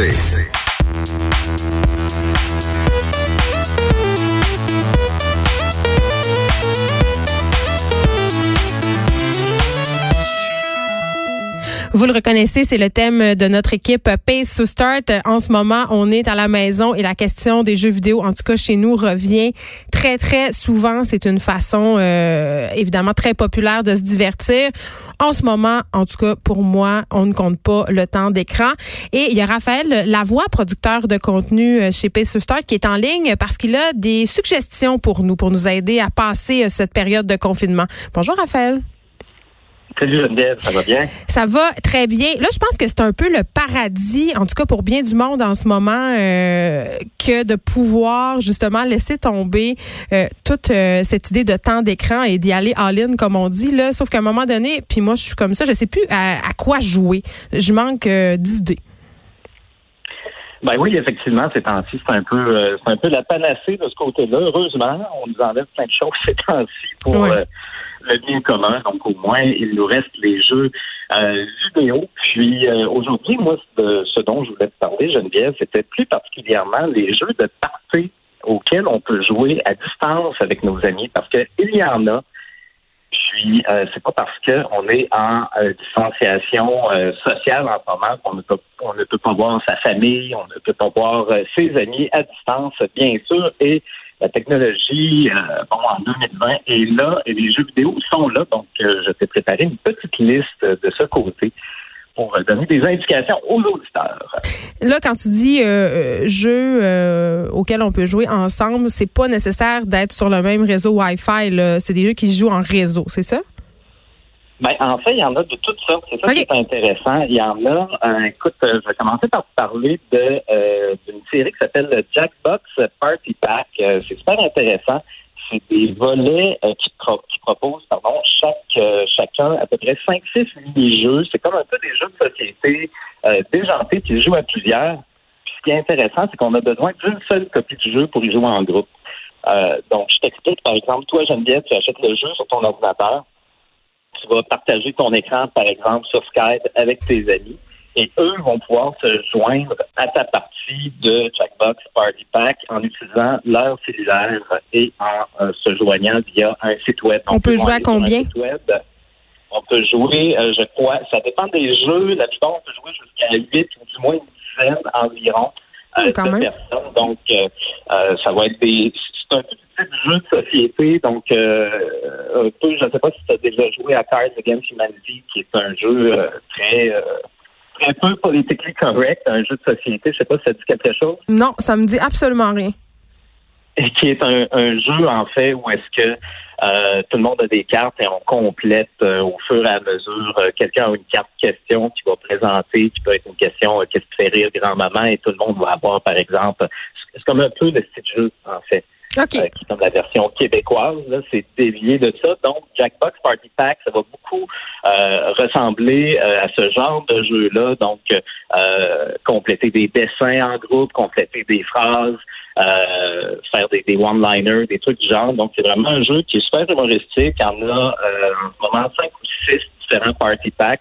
13. Vous le reconnaissez, c'est le thème de notre équipe Pace to Start. En ce moment, on est à la maison et la question des jeux vidéo, en tout cas chez nous, revient très, très souvent. C'est une façon, euh, évidemment, très populaire de se divertir. En ce moment, en tout cas pour moi, on ne compte pas le temps d'écran. Et il y a Raphaël Lavoie, producteur de contenu euh, chez Pace to Start, qui est en ligne parce qu'il a des suggestions pour nous, pour nous aider à passer euh, cette période de confinement. Bonjour Raphaël. Salut Geneviève, ça va bien? Ça va très bien. Là, je pense que c'est un peu le paradis, en tout cas pour bien du monde en ce moment, euh, que de pouvoir justement laisser tomber euh, toute euh, cette idée de temps d'écran et d'y aller all-in, comme on dit. Là. Sauf qu'à un moment donné, puis moi, je suis comme ça, je sais plus à, à quoi jouer. Je manque d'idées. Ben oui, effectivement, ces temps-ci, c'est un peu euh, c'est un peu la panacée de ce côté-là. Heureusement, on nous enlève plein de choses ces temps-ci pour euh, le bien commun. Donc au moins, il nous reste les jeux euh, vidéo. Puis euh, aujourd'hui, moi, ce, dont je voulais te parler, Geneviève, c'était plus particulièrement les jeux de party auxquels on peut jouer à distance avec nos amis, parce qu'il y en a. Puis euh, c'est pas parce qu'on est en euh, distanciation euh, sociale en ce moment qu'on ne peut on ne peut pas voir sa famille, on ne peut pas voir euh, ses amis à distance, bien sûr. Et la technologie, euh, bon, en 2020 est là et les jeux vidéo sont là. Donc, euh, je t'ai préparé une petite liste de ce côté pour donner des indications aux auditeurs. Là, quand tu dis euh, euh, jeux euh, auxquels on peut jouer ensemble, c'est pas nécessaire d'être sur le même réseau Wi-Fi. C'est des jeux qui se jouent en réseau, c'est ça? Ben, en fait, il y en a de toutes sortes. C'est ça qui est intéressant. Il y en a. euh, écoute, euh, je vais commencer par te parler de d'une série qui s'appelle le Jackbox Party Pack. C'est super intéressant. C'est des volets euh, qui, qui proposent, pardon, chaque euh, chacun à peu près 5-6 mini-jeux. C'est comme un peu des jeux de société euh, déjantés qui jouent à plusieurs. Puis ce qui est intéressant, c'est qu'on a besoin d'une seule copie du jeu pour y jouer en groupe. Donc, je t'explique, par exemple, toi, Geneviève, tu achètes le jeu sur ton ordinateur tu vas partager ton écran, par exemple, sur Skype avec tes amis. Et eux vont pouvoir se joindre à ta partie de Jackbox Party Pack en utilisant leur cellulaire et en euh, se joignant via un site web. On peut jouer à combien? On peut jouer, euh, je crois, ça dépend des jeux. La plupart, on peut jouer jusqu'à 8 ou du moins une dizaine environ euh, Oh, quand de même. personnes. Donc, euh, ça va être des... C'est un petit jeu de société, donc un peu, je ne sais pas si tu as déjà joué à Cards Against Humanity, qui est un jeu euh, très... très peu politically correct, un jeu de société. Je sais pas si ça dit quelque chose. Non, ça me dit absolument rien. Et qui est un, un jeu, en fait, où est-ce que euh, tout le monde a des cartes et on complète euh, au fur et à mesure. Euh, Quelqu'un a une carte question qui va présenter, qui peut être une question qu'est-ce qui fait rire grand-maman et tout le monde va avoir, par exemple. C'est comme un peu le style jeu, en fait. OK. euh, qui est comme la version québécoise. C'est dévié de ça. Donc, Jackbox Party Pack, ça va beaucoup euh, ressembler euh, à ce genre de jeu-là. Donc, euh, compléter des dessins en groupe, compléter des phrases, euh, faire des, des one-liners, des trucs du genre. Donc, c'est vraiment un jeu qui est super humoristique. Il y en a en moment cinq ou six différents party packs.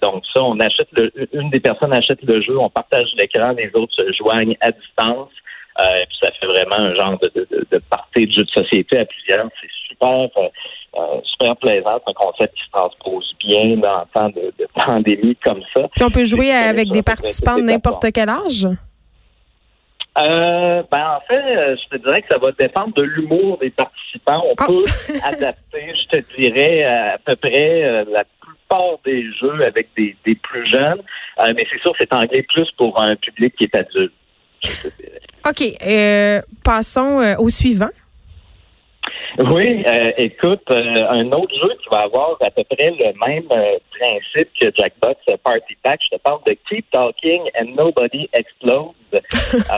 Donc ça, on achète le, une des personnes achète le jeu, on partage l'écran, les autres se joignent à distance. Euh, puis ça fait vraiment un genre de, de, de, partie de jeu de société à plusieurs. C'est super, euh, euh, super plaisant. C'est un concept qui se transpose bien dans le temps de, de pandémie comme ça. Puis on peut jouer avec des participants de n'importe quel âge? Euh, ben en fait, je te dirais que ça va dépendre de l'humour des participants. On Ah. peut adapter, je te dirais, à peu près la plupart des jeux avec des, des plus jeunes. Euh, mais c'est sûr, c'est anglais plus pour un public qui est adulte. OK. euh, passons euh, au suivant. Oui, euh, écoute, un autre jeu qui va avoir à peu près le même principe que Jackbox Party Pack, je te parle de Keep Talking and Nobody Explodes.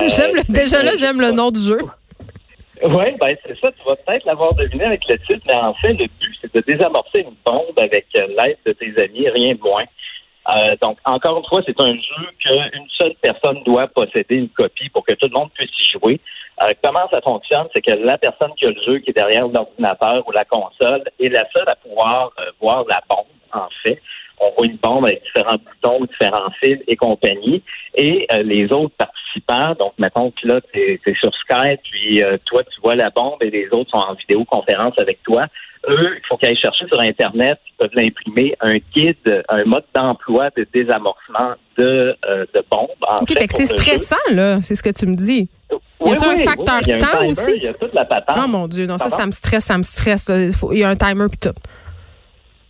J'aime le- déjà là, j'aime le nom du jeu. Oui, ben c'est ça. Tu vas peut-être l'avoir deviné avec le titre, mais en fait, le but, c'est de désamorcer une bombe avec l'aide de tes amis, rien de moins. Euh, donc, encore une fois, c'est un jeu qu'une seule personne doit posséder une copie pour que tout le monde puisse y jouer. Euh, comment ça fonctionne? C'est que la personne qui a le jeu, qui est derrière l'ordinateur ou la console, est la seule à pouvoir euh, voir la bombe, en fait. on voit une bombe avec différents boutons, différents fils et compagnie. Et les autres participants, donc mettons que là, tu es, sur Skype, puis euh, toi, tu vois la bombe et les autres sont en vidéoconférence avec toi. Eux, il faut qu'ils aillent chercher sur Internet, ils peuvent l'imprimer, un guide, un mode d'emploi de désamorcement de, euh, de bombes. OK, fait, que c'est stressant, là, c'est ce que tu me dis. y a-t-il un facteur temps aussi? Il y a toute la patente. Oh mon Dieu, non, ça, ça me stresse, ça me stresse. Il y a un timer puis tout.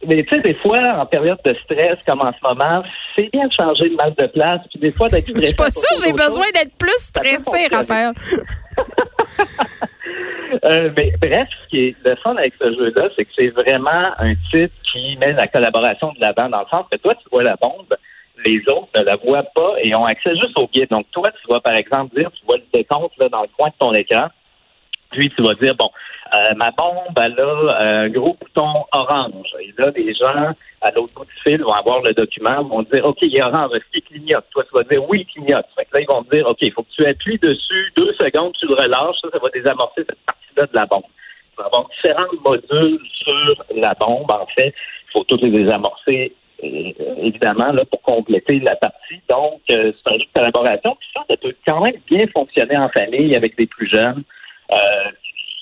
Mais tu sais, des fois, en période de stress, comme en ce moment, c'est bien de changer de mal de place, puis des fois d'être Je suis pas sûre, j'ai besoin d'être plus stressé, Raphaël. euh, mais bref, ce qui est le fun avec ce jeu-là, c'est que c'est vraiment un titre qui met la collaboration de l'avant dans le sens que toi, tu vois la bombe, les autres ne la voient pas et ont accès juste au guide. Donc, toi, tu vas, par exemple, dire, tu vois le décompte là, dans le coin de ton écran, puis tu vas dire, bon, euh, ma bombe, elle a un gros bouton orange. Là, les gens, à l'autre bout du fil, vont avoir le document, vont dire, OK, il est orange, est-ce qu'il clignote? Toi, tu vas dire, oui, il clignote. Fait que là, ils vont dire, OK, il faut que tu appuies dessus deux secondes, tu le relâches, ça, ça va désamorcer cette partie-là de la bombe. Il va y avoir différents modules sur la bombe, en fait. Il faut tous les désamorcer euh, évidemment, là, pour compléter la partie. Donc, euh, c'est un jeu de collaboration. Puis ça, ça peut quand même bien fonctionner en famille avec des plus jeunes. Euh,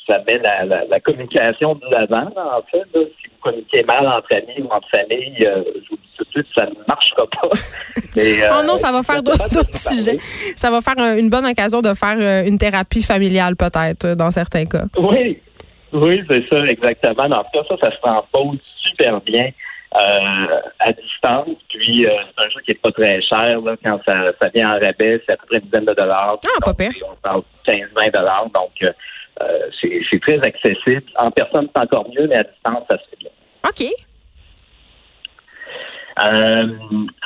ça met la, la, communication de l'avant, en fait. Si vous communiquez mal entre amis ou entre famille, euh, je vous dis tout de suite, ça ne marchera pas. oh non, ça va faire d'autres sujets. Ça va faire une bonne occasion de faire une thérapie familiale, peut-être, dans certains cas. Oui, oui, c'est ça, exactement. Dans ce cas, ça, ça se transpose super bien. Euh, à distance. Puis euh, c'est un jeu qui est pas très cher. Là, quand ça, ça vient en rabais, c'est à peu près une dizaine de dollars. Ah, pas pire. On parle 15-20 dollars. Donc euh, c'est très accessible. En personne, c'est encore mieux, mais à distance, ça se fait bien. OK. Euh,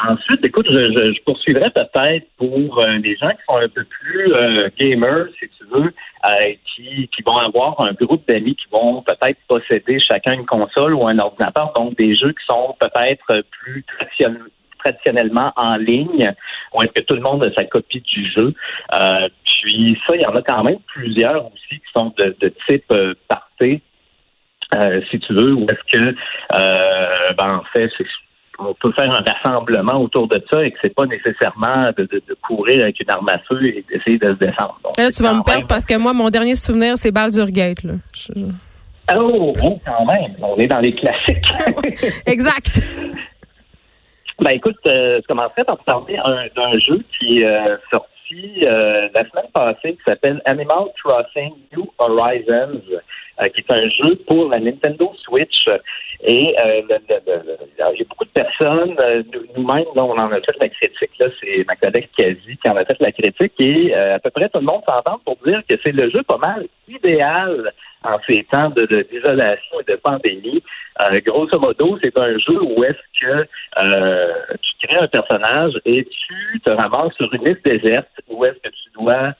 ensuite, écoute, je, je, poursuivrai peut-être pour euh, les gens qui sont un peu plus euh, gamers, si tu veux, qui, qui vont avoir un groupe d'amis qui vont peut-être posséder chacun une console ou un ordinateur, donc des jeux qui sont peut-être plus traditionnellement en ligne, est-ce que tout le monde a sa copie du jeu. puis ça, il y en a quand même plusieurs aussi qui sont de, de type party, si tu veux, ou est-ce que, ben, en fait, c'est on peut faire un rassemblement autour de ça et que c'est pas nécessairement de, courir avec une arme à feu et d'essayer de se défendre. là, tu vas me perdre parce que moi, mon dernier souvenir, c'est Baldur Gate. Là. Oh, oh, quand même. On est dans les classiques. exact. Ben écoute, euh, je commencerai par parler d'un jeu qui est euh, sorti euh, la semaine passée qui s'appelle Animal Crossing New Horizons. Euh, qui est un jeu pour la Nintendo Switch. Et euh, il y a beaucoup de personnes, euh, nous-mêmes, on en a fait la critique. Là, c'est ma collègue Kazi qui en a fait la critique. Et à peu près tout le monde s'entend pour dire que c'est le jeu pas mal idéal en ces temps de, d'isolation et de pandémie. grosso modo, c'est un jeu où est-ce que tu crées un personnage et tu te ramasses sur une liste déserte où est-ce que tu dois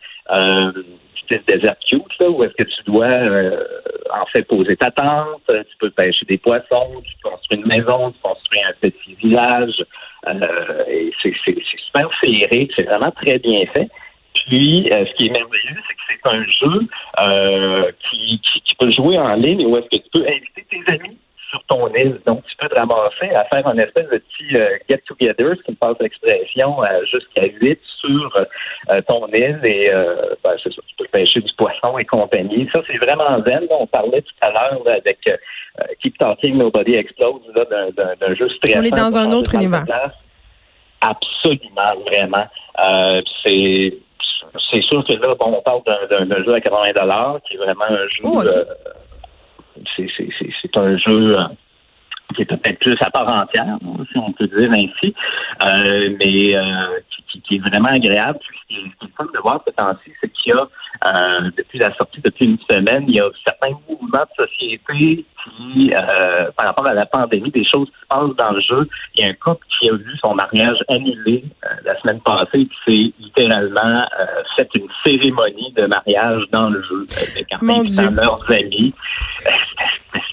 c'est désert cute, là, où est-ce que tu dois euh, en fait poser ta tente, tu peux pêcher des poissons, tu construis une maison, tu construis un petit village. Euh, et c'est, super féerique, c'est vraiment très bien fait. Puis, euh, ce qui est merveilleux, c'est que c'est un jeu qui, qui, qui, peut jouer en ligne où est-ce que tu peux inviter tes amis ton île. Donc, tu peux te ramasser à faire un espèce de petit euh, get-together, ce qui me passe l'expression, euh, jusqu'à 8 sur euh, ton île et ben, c'est ça, tu peux pêcher du poisson et compagnie. Ça, c'est vraiment zen. On parlait tout à l'heure avec Keep Talking Nobody Explodes d'un jeu stressant. On est dans un autre univers. Absolument, vraiment. c'est c'est sûr que là, bon, on parle d'un jeu à 80 qui est vraiment un jeu oh, c'est un jeu euh, qui est peut-être plus à part entière, si on peut dire ainsi, euh, mais euh, qui, est vraiment agréable. ce qui est, fun de voir ce temps-ci, c'est qu'il y a, depuis la sortie, depuis une semaine, il y a certains mouvements de société qui, par rapport à la pandémie, des choses qui se passent dans le jeu. Il y a un couple qui a vu son mariage annulé la semaine passée, qui s'est littéralement fait une cérémonie de mariage dans le jeu, avec en leurs amis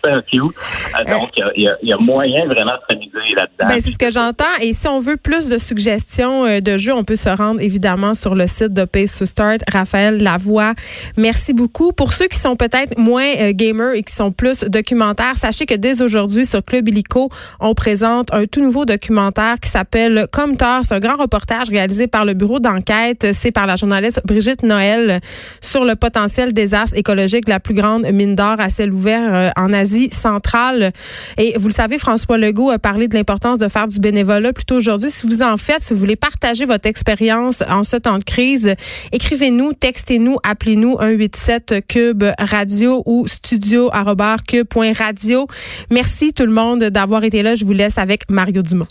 super cute. donc, il y, a, moyen vraiment de s'amuser là-dedans. Ben, c'est ce que j'entends. Et si on veut plus de suggestions de jeux, on peut se rendre évidemment sur le site de Pace to Start. Raphaël Lavoie, merci beaucoup. Pour ceux qui sont peut-être moins gamers et qui sont plus documentaires, sachez que dès aujourd'hui sur Club Illico, on présente un tout nouveau documentaire qui s'appelle Comme tard. C'est un grand reportage réalisé par le bureau d'enquête. C'est par la journaliste Brigitte Noël sur le potentiel désastre écologique de la plus grande mine d'or à ciel ouvert euh, en Centrale. Et vous le savez, François Legault a parlé de l'importance de faire du bénévolat plutôt aujourd'hui. Si vous en faites, si vous voulez partager votre expérience en ce temps de crise, écrivez-nous, textez-nous, appelez-nous 187 cube radio ou studio. Merci tout le monde d'avoir été là. Je vous laisse avec Mario Dumont.